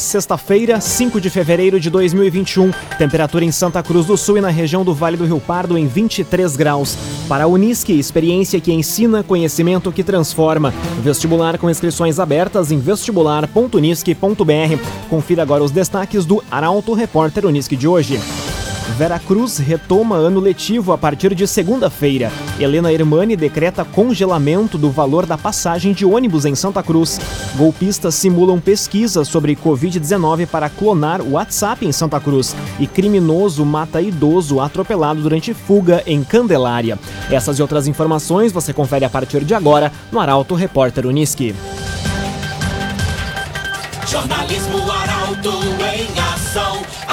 Sexta-feira, 5 de fevereiro de 2021. Temperatura em Santa Cruz do Sul e na região do Vale do Rio Pardo em 23 graus. Para a Unisque, experiência que ensina, conhecimento que transforma. Vestibular com inscrições abertas em vestibular.unisque.br. Confira agora os destaques do Arauto Repórter Unisque de hoje. Veracruz retoma ano letivo a partir de segunda-feira. Helena Hermani decreta congelamento do valor da passagem de ônibus em Santa Cruz. Golpistas simulam pesquisa sobre Covid-19 para clonar o WhatsApp em Santa Cruz. E criminoso mata idoso atropelado durante fuga em Candelária. Essas e outras informações você confere a partir de agora no Arauto Repórter Uniski. Jornalismo Arauto em.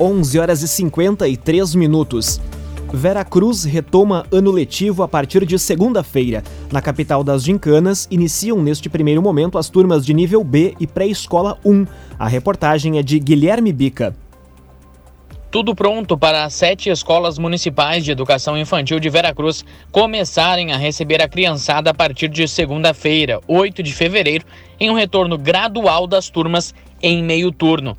11 horas e 53 minutos. Vera Cruz retoma ano letivo a partir de segunda-feira. Na capital das Gincanas, iniciam neste primeiro momento as turmas de nível B e pré-escola 1. A reportagem é de Guilherme Bica. Tudo pronto para as sete escolas municipais de educação infantil de Veracruz começarem a receber a criançada a partir de segunda-feira, 8 de fevereiro, em um retorno gradual das turmas em meio turno.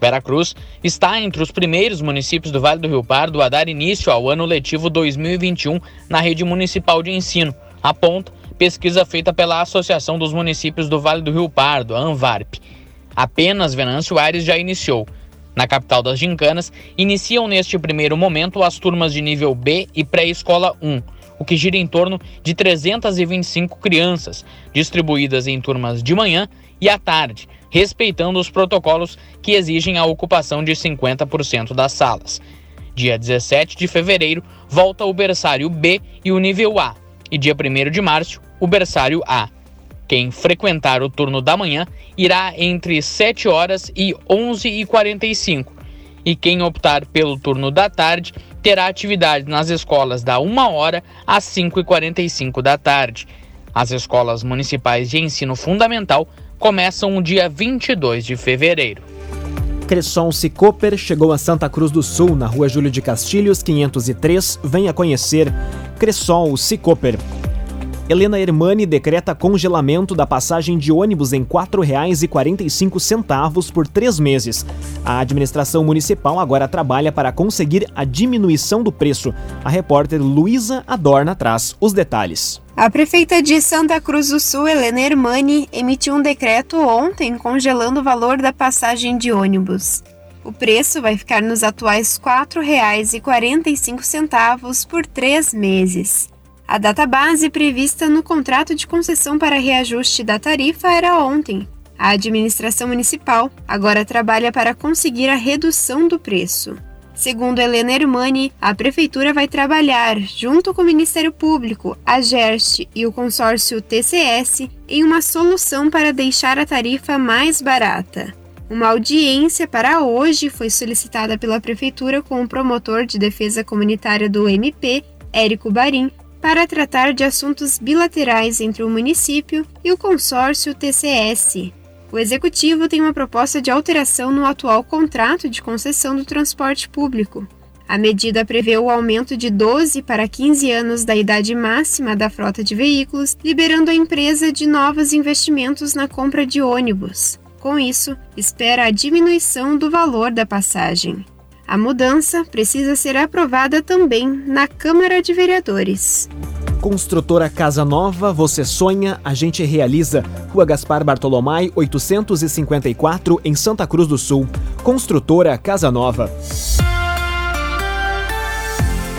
Veracruz está entre os primeiros municípios do Vale do Rio Pardo a dar início ao ano letivo 2021 na rede municipal de ensino, aponta pesquisa feita pela Associação dos Municípios do Vale do Rio Pardo, a ANVARP. Apenas Venâncio Aires já iniciou. Na capital das Gincanas, iniciam neste primeiro momento as turmas de nível B e pré-escola 1, o que gira em torno de 325 crianças, distribuídas em turmas de manhã e à tarde, respeitando os protocolos que exigem a ocupação de 50% das salas. Dia 17 de fevereiro, volta o berçário B e o nível A, e dia 1 de março, o berçário A. Quem frequentar o turno da manhã irá entre 7 horas e 11 e 45, quem optar pelo turno da tarde terá atividade nas escolas da 1 hora às 5 e 45 da tarde. As escolas municipais de ensino fundamental começam dia 22 de fevereiro. Cresson Cicoper chegou a Santa Cruz do Sul, na rua Júlio de Castilhos, 503. Venha conhecer Cresson Cicoper. Helena Hermani decreta congelamento da passagem de ônibus em R$ 4,45 por três meses. A administração municipal agora trabalha para conseguir a diminuição do preço. A repórter Luísa Adorna traz os detalhes. A prefeita de Santa Cruz do Sul, Helena Hermani, emitiu um decreto ontem congelando o valor da passagem de ônibus. O preço vai ficar nos atuais R$ 4,45 por três meses. A data base prevista no contrato de concessão para reajuste da tarifa era ontem. A administração municipal agora trabalha para conseguir a redução do preço. Segundo Helena Hermani, a prefeitura vai trabalhar, junto com o Ministério Público, a GERST e o consórcio TCS, em uma solução para deixar a tarifa mais barata. Uma audiência para hoje foi solicitada pela prefeitura com o promotor de defesa comunitária do MP, Érico Barim, para tratar de assuntos bilaterais entre o município e o consórcio TCS. O executivo tem uma proposta de alteração no atual contrato de concessão do transporte público. A medida prevê o aumento de 12 para 15 anos da idade máxima da frota de veículos, liberando a empresa de novos investimentos na compra de ônibus. Com isso, espera a diminuição do valor da passagem. A mudança precisa ser aprovada também na Câmara de Vereadores. Construtora Casa Nova, você sonha, a gente realiza. Rua Gaspar Bartolomai, 854, em Santa Cruz do Sul. Construtora Casa Nova.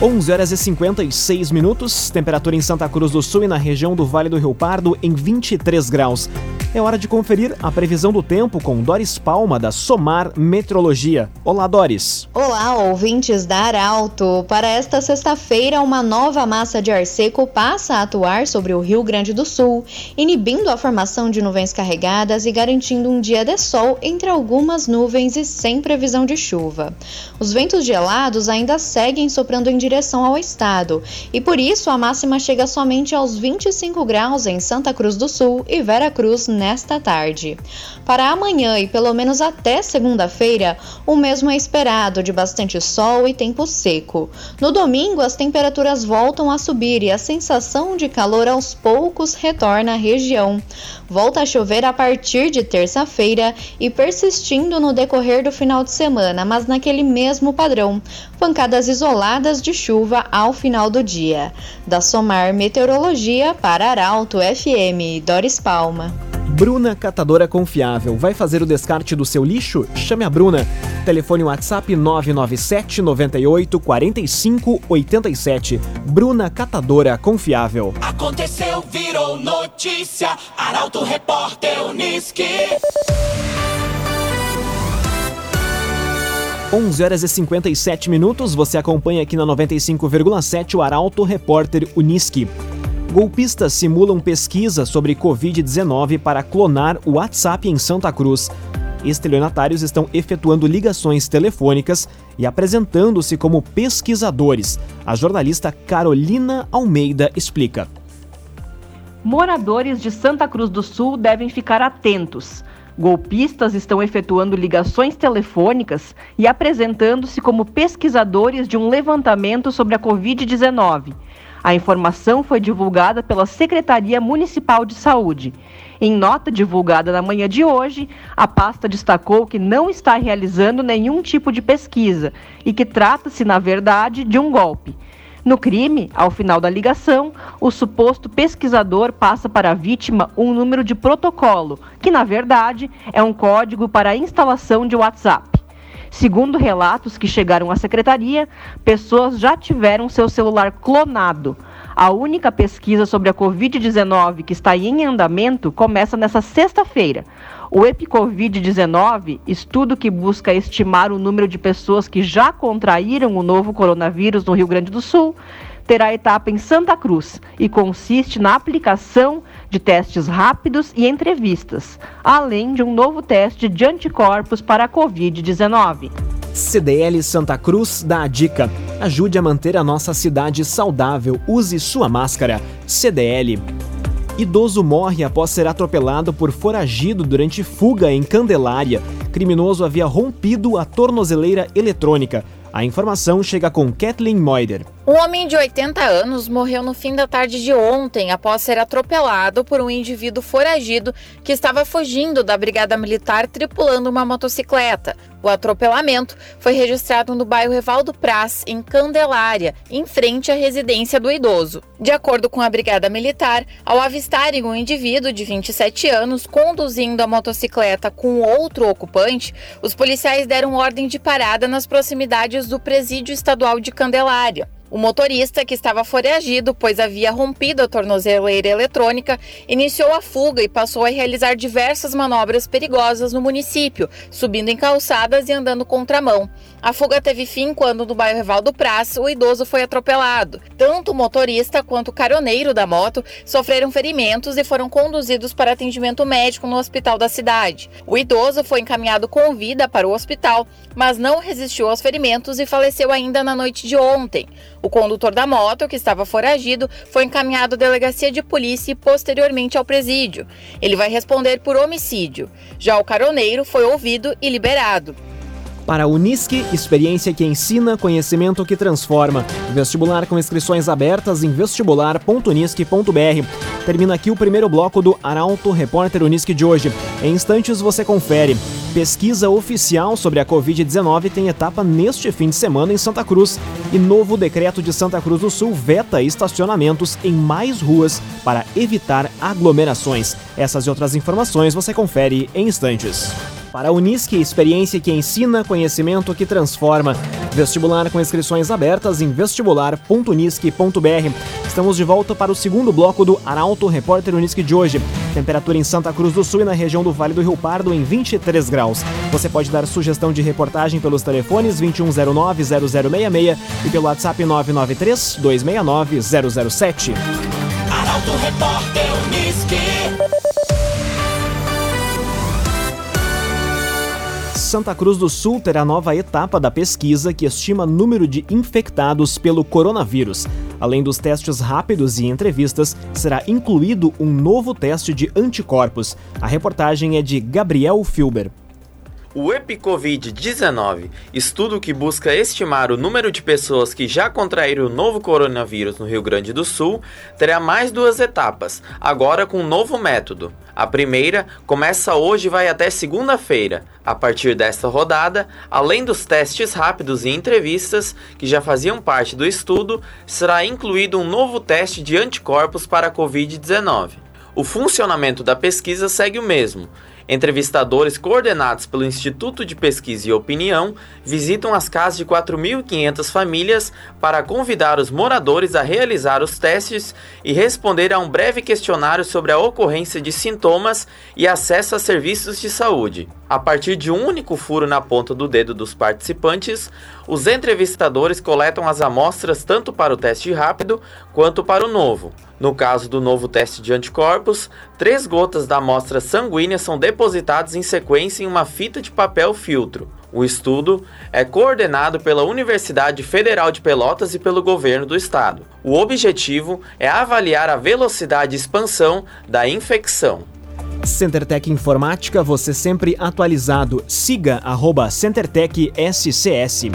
11 horas e 56 minutos, temperatura em Santa Cruz do Sul e na região do Vale do Rio Pardo em 23 graus. É hora de conferir a previsão do tempo com Doris Palma, da Somar Meteorologia. Olá, Doris. Olá, ouvintes da Arauto. Para esta sexta-feira, uma nova massa de ar seco passa a atuar sobre o Rio Grande do Sul, inibindo a formação de nuvens carregadas e garantindo um dia de sol entre algumas nuvens e sem previsão de chuva. Os ventos gelados ainda seguem soprando em direção ao estado e por isso a máxima chega somente aos 25 graus em Santa Cruz do Sul e Vera Cruz nesta tarde. Para amanhã e pelo menos até segunda-feira, o mesmo é esperado, de bastante sol e tempo seco. No domingo, as temperaturas voltam a subir e a sensação de calor aos poucos retorna à região. Volta a chover a partir de terça-feira e persistindo no decorrer do final de semana, mas naquele mesmo padrão. Pancadas isoladas de chuva ao final do dia. Da Somar Meteorologia para Arauto FM, Doris Palma. Bruna Catadora Confiável. Vai fazer o descarte do seu lixo? Chame a Bruna. Telefone WhatsApp 997 98 45 87. Bruna Catadora Confiável. Aconteceu, virou notícia. Arauto Repórter Uniski. 11 horas e 57 minutos. Você acompanha aqui na 95,7 o Arauto Repórter Uniski. Golpistas simulam pesquisa sobre Covid-19 para clonar o WhatsApp em Santa Cruz. Estelionatários estão efetuando ligações telefônicas e apresentando-se como pesquisadores. A jornalista Carolina Almeida explica. Moradores de Santa Cruz do Sul devem ficar atentos. Golpistas estão efetuando ligações telefônicas e apresentando-se como pesquisadores de um levantamento sobre a Covid-19. A informação foi divulgada pela Secretaria Municipal de Saúde. Em nota divulgada na manhã de hoje, a pasta destacou que não está realizando nenhum tipo de pesquisa e que trata-se, na verdade, de um golpe. No crime, ao final da ligação, o suposto pesquisador passa para a vítima um número de protocolo, que na verdade é um código para a instalação de WhatsApp. Segundo relatos que chegaram à secretaria, pessoas já tiveram seu celular clonado. A única pesquisa sobre a Covid-19 que está em andamento começa nesta sexta-feira. O EpiCovid-19, estudo que busca estimar o número de pessoas que já contraíram o novo coronavírus no Rio Grande do Sul, terá etapa em Santa Cruz e consiste na aplicação de testes rápidos e entrevistas, além de um novo teste de anticorpos para a Covid-19. CDL Santa Cruz dá a dica: ajude a manter a nossa cidade saudável, use sua máscara. CDL. Idoso morre após ser atropelado por foragido durante fuga em Candelária. Criminoso havia rompido a tornozeleira eletrônica. A informação chega com Kathleen Moider. Um homem de 80 anos morreu no fim da tarde de ontem após ser atropelado por um indivíduo foragido que estava fugindo da Brigada Militar tripulando uma motocicleta. O atropelamento foi registrado no bairro Evaldo Praz, em Candelária, em frente à residência do idoso. De acordo com a Brigada Militar, ao avistarem um indivíduo de 27 anos conduzindo a motocicleta com outro ocupante, os policiais deram ordem de parada nas proximidades do Presídio Estadual de Candelária. O motorista, que estava foragido, pois havia rompido a tornozeleira eletrônica, iniciou a fuga e passou a realizar diversas manobras perigosas no município, subindo em calçadas e andando contramão. A fuga teve fim quando, no bairro Evaldo Praz, o idoso foi atropelado. Tanto o motorista quanto o caroneiro da moto sofreram ferimentos e foram conduzidos para atendimento médico no hospital da cidade. O idoso foi encaminhado com vida para o hospital, mas não resistiu aos ferimentos e faleceu ainda na noite de ontem. O condutor da moto, que estava foragido, foi encaminhado à delegacia de polícia e posteriormente ao presídio. Ele vai responder por homicídio. Já o caroneiro foi ouvido e liberado. Para a Unisque, experiência que ensina, conhecimento que transforma. Vestibular com inscrições abertas em vestibular.unisque.br. Termina aqui o primeiro bloco do Arauto Repórter Unisque de hoje. Em instantes você confere. Pesquisa oficial sobre a Covid-19 tem etapa neste fim de semana em Santa Cruz. E novo decreto de Santa Cruz do Sul veta estacionamentos em mais ruas para evitar aglomerações. Essas e outras informações você confere em instantes. Para a Unisque, experiência que ensina, conhecimento que transforma. Vestibular com inscrições abertas em vestibular.unisque.br. Estamos de volta para o segundo bloco do Arauto Repórter Unisque de hoje. Temperatura em Santa Cruz do Sul e na região do Vale do Rio Pardo em 23 graus. Você pode dar sugestão de reportagem pelos telefones 2109-0066 e pelo WhatsApp 993-269-007. Arauto Repórter Santa Cruz do Sul terá nova etapa da pesquisa que estima número de infectados pelo coronavírus. Além dos testes rápidos e entrevistas, será incluído um novo teste de anticorpos. A reportagem é de Gabriel Filber. O EpiCovid-19, estudo que busca estimar o número de pessoas que já contraíram o novo coronavírus no Rio Grande do Sul, terá mais duas etapas, agora com um novo método. A primeira começa hoje e vai até segunda-feira. A partir desta rodada, além dos testes rápidos e entrevistas, que já faziam parte do estudo, será incluído um novo teste de anticorpos para a Covid-19. O funcionamento da pesquisa segue o mesmo Entrevistadores coordenados pelo Instituto de Pesquisa e Opinião visitam as casas de 4.500 famílias para convidar os moradores a realizar os testes e responder a um breve questionário sobre a ocorrência de sintomas e acesso a serviços de saúde. A partir de um único furo na ponta do dedo dos participantes, os entrevistadores coletam as amostras tanto para o teste rápido quanto para o novo. No caso do novo teste de anticorpos, três gotas da amostra sanguínea são depositadas em sequência em uma fita de papel filtro. O estudo é coordenado pela Universidade Federal de Pelotas e pelo governo do estado. O objetivo é avaliar a velocidade de expansão da infecção. CenterTech Informática, você sempre atualizado. Siga arroba CenterTech SCS.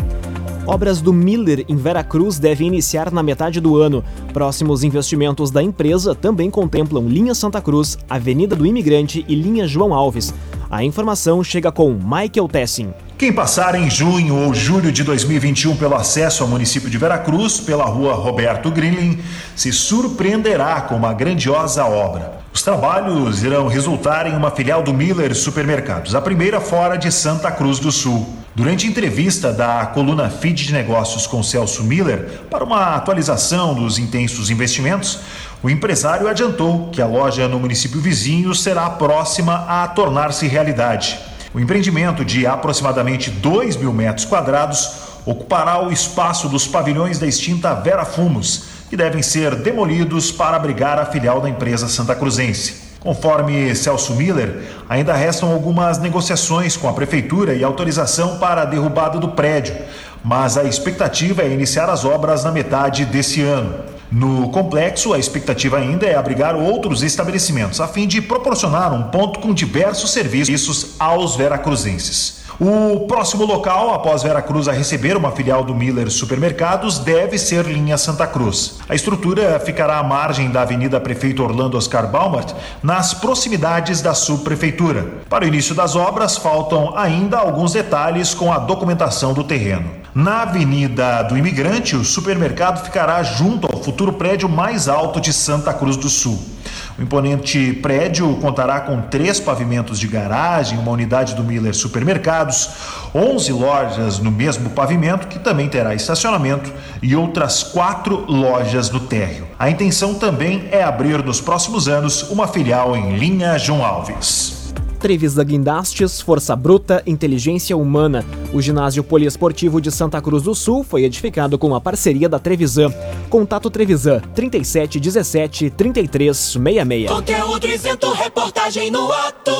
Obras do Miller em Veracruz devem iniciar na metade do ano. Próximos investimentos da empresa também contemplam Linha Santa Cruz, Avenida do Imigrante e Linha João Alves. A informação chega com Michael Tessin. Quem passar em junho ou julho de 2021 pelo acesso ao município de Veracruz, pela rua Roberto Grilling, se surpreenderá com uma grandiosa obra. Os trabalhos irão resultar em uma filial do Miller Supermercados, a primeira fora de Santa Cruz do Sul. Durante entrevista da coluna Feed de Negócios com Celso Miller para uma atualização dos intensos investimentos, o empresário adiantou que a loja no município vizinho será próxima a tornar-se realidade. O empreendimento de aproximadamente 2 mil metros quadrados ocupará o espaço dos pavilhões da extinta Vera Fumos, que devem ser demolidos para abrigar a filial da empresa santa cruzense. Conforme Celso Miller, ainda restam algumas negociações com a prefeitura e autorização para a derrubada do prédio, mas a expectativa é iniciar as obras na metade desse ano. No complexo, a expectativa ainda é abrigar outros estabelecimentos, a fim de proporcionar um ponto com diversos serviços aos veracruzenses. O próximo local, após Veracruz a receber uma filial do Miller Supermercados, deve ser linha Santa Cruz. A estrutura ficará à margem da Avenida Prefeito Orlando Oscar Baumart, nas proximidades da subprefeitura. Para o início das obras, faltam ainda alguns detalhes com a documentação do terreno. Na Avenida do Imigrante, o supermercado ficará junto ao futuro prédio mais alto de Santa Cruz do Sul. O imponente prédio contará com três pavimentos de garagem, uma unidade do Miller Supermercados, 11 lojas no mesmo pavimento, que também terá estacionamento, e outras quatro lojas no térreo. A intenção também é abrir nos próximos anos uma filial em linha João Alves. Trevisan Guindastes, Força Bruta, Inteligência Humana. O ginásio poliesportivo de Santa Cruz do Sul foi edificado com a parceria da Trevisan. Contato Trevisan 37 17 33 66. Conteúdo isento, reportagem no ato.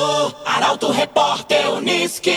Arauto Repórter Uniski.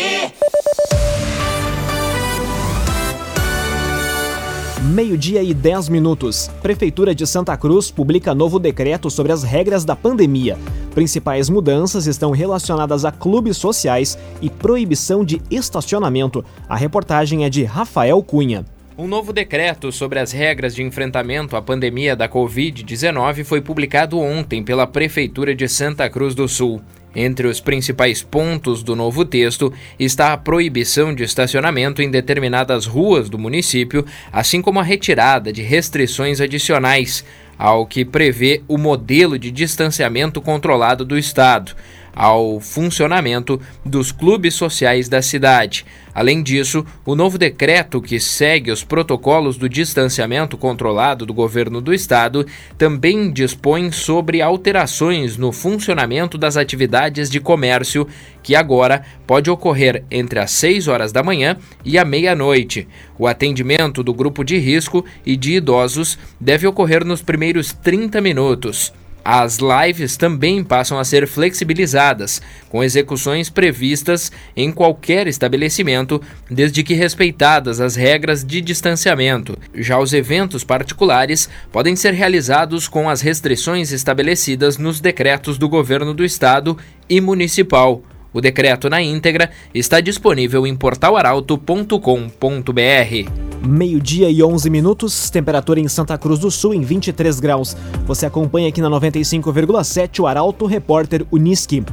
Meio-dia e 10 minutos. Prefeitura de Santa Cruz publica novo decreto sobre as regras da pandemia. Principais mudanças estão relacionadas a clubes sociais e proibição de estacionamento. A reportagem é de Rafael Cunha. Um novo decreto sobre as regras de enfrentamento à pandemia da Covid-19 foi publicado ontem pela Prefeitura de Santa Cruz do Sul. Entre os principais pontos do novo texto está a proibição de estacionamento em determinadas ruas do município, assim como a retirada de restrições adicionais ao que prevê o modelo de distanciamento controlado do Estado. Ao funcionamento dos clubes sociais da cidade. Além disso, o novo decreto que segue os protocolos do distanciamento controlado do governo do estado também dispõe sobre alterações no funcionamento das atividades de comércio, que agora pode ocorrer entre as 6 horas da manhã e a meia-noite. O atendimento do grupo de risco e de idosos deve ocorrer nos primeiros 30 minutos. As lives também passam a ser flexibilizadas, com execuções previstas em qualquer estabelecimento, desde que respeitadas as regras de distanciamento. Já os eventos particulares podem ser realizados com as restrições estabelecidas nos decretos do governo do estado e municipal. O decreto na íntegra está disponível em portalaralto.com.br. Meio-dia e 11 minutos, temperatura em Santa Cruz do Sul em 23 graus. Você acompanha aqui na 95,7 o Arauto Repórter Uniski.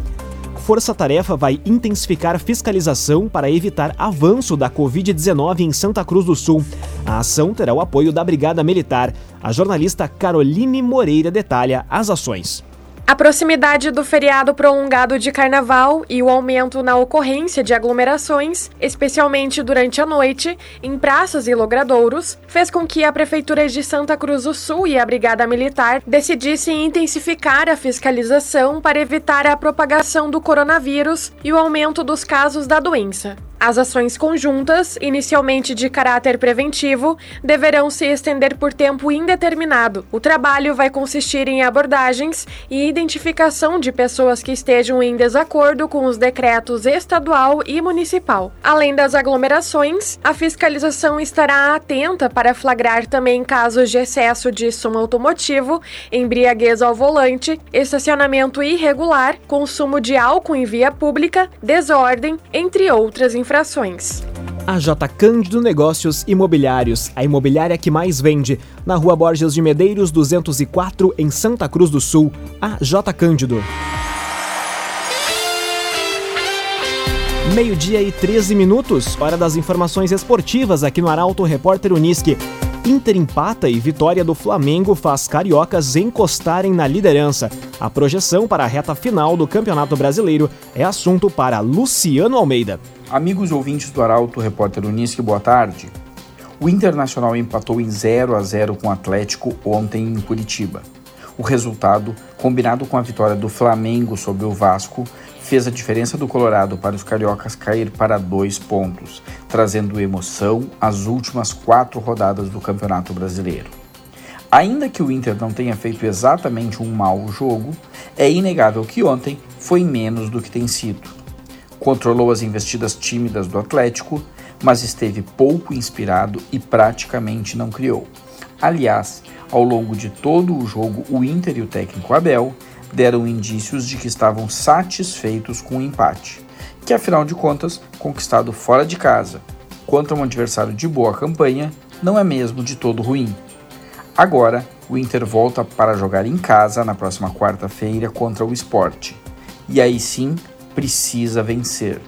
Força Tarefa vai intensificar fiscalização para evitar avanço da Covid-19 em Santa Cruz do Sul. A ação terá o apoio da Brigada Militar. A jornalista Caroline Moreira detalha as ações. A proximidade do feriado prolongado de carnaval e o aumento na ocorrência de aglomerações, especialmente durante a noite, em praças e logradouros, fez com que a Prefeitura de Santa Cruz do Sul e a Brigada Militar decidissem intensificar a fiscalização para evitar a propagação do coronavírus e o aumento dos casos da doença. As ações conjuntas, inicialmente de caráter preventivo, deverão se estender por tempo indeterminado. O trabalho vai consistir em abordagens e identificação de pessoas que estejam em desacordo com os decretos estadual e municipal. Além das aglomerações, a fiscalização estará atenta para flagrar também casos de excesso de som automotivo, embriaguez ao volante, estacionamento irregular, consumo de álcool em via pública, desordem, entre outras informações infrações. A J Cândido Negócios Imobiliários, a imobiliária que mais vende, na Rua Borges de Medeiros 204, em Santa Cruz do Sul. A J Cândido. Meio-dia e 13 minutos, hora das informações esportivas aqui no Arauto Repórter Uniski. Inter empata e vitória do Flamengo faz cariocas encostarem na liderança. A projeção para a reta final do Campeonato Brasileiro é assunto para Luciano Almeida. Amigos ouvintes do Arauto, repórter Unisque, boa tarde. O Internacional empatou em 0 a 0 com o Atlético ontem em Curitiba. O resultado, combinado com a vitória do Flamengo sobre o Vasco, fez a diferença do Colorado para os cariocas cair para dois pontos, trazendo emoção às últimas quatro rodadas do Campeonato Brasileiro. Ainda que o Inter não tenha feito exatamente um mau jogo, é inegável que ontem foi menos do que tem sido. Controlou as investidas tímidas do Atlético, mas esteve pouco inspirado e praticamente não criou. Aliás, ao longo de todo o jogo, o Inter e o técnico Abel deram indícios de que estavam satisfeitos com o empate, que afinal de contas, conquistado fora de casa, contra um adversário de boa campanha, não é mesmo de todo ruim. Agora, o Inter volta para jogar em casa na próxima quarta-feira contra o Sport. E aí sim, precisa vencer.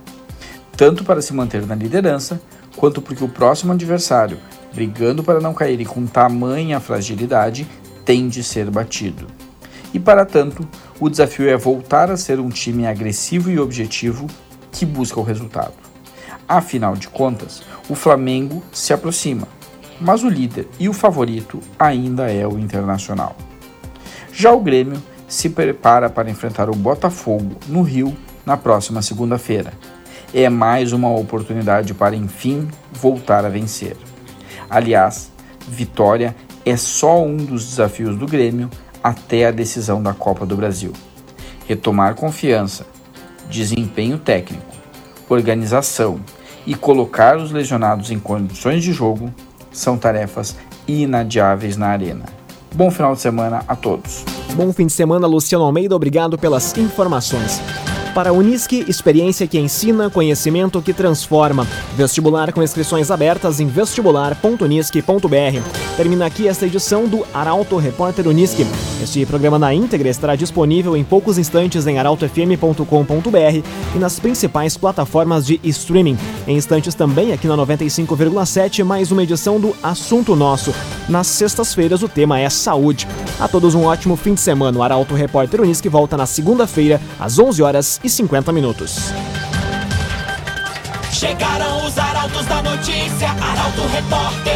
Tanto para se manter na liderança, quanto porque o próximo adversário, brigando para não cair com tamanha fragilidade, tem de ser batido e, para tanto, o desafio é voltar a ser um time agressivo e objetivo que busca o resultado. Afinal de contas, o Flamengo se aproxima, mas o líder e o favorito ainda é o Internacional. Já o Grêmio se prepara para enfrentar o Botafogo no Rio na próxima segunda-feira. É mais uma oportunidade para, enfim, voltar a vencer. Aliás, vitória é só um dos desafios do Grêmio até a decisão da Copa do Brasil. Retomar confiança, desempenho técnico, organização e colocar os lesionados em condições de jogo são tarefas inadiáveis na arena. Bom final de semana a todos. Bom fim de semana, Luciano Almeida. Obrigado pelas informações. Para a Unisque, experiência que ensina, conhecimento que transforma. Vestibular com inscrições abertas em vestibular.unisque.br. Termina aqui esta edição do Arauto Repórter Unisque. Este programa na íntegra estará disponível em poucos instantes em arautofm.com.br e nas principais plataformas de streaming. Em instantes também aqui na 95,7, mais uma edição do Assunto Nosso. Nas sextas-feiras o tema é saúde. A todos um ótimo fim de semana. O Arauto Repórter Unisque volta na segunda-feira, às 11 horas e 50 minutos. Chegaram os arautos da notícia, Arauto Repórter.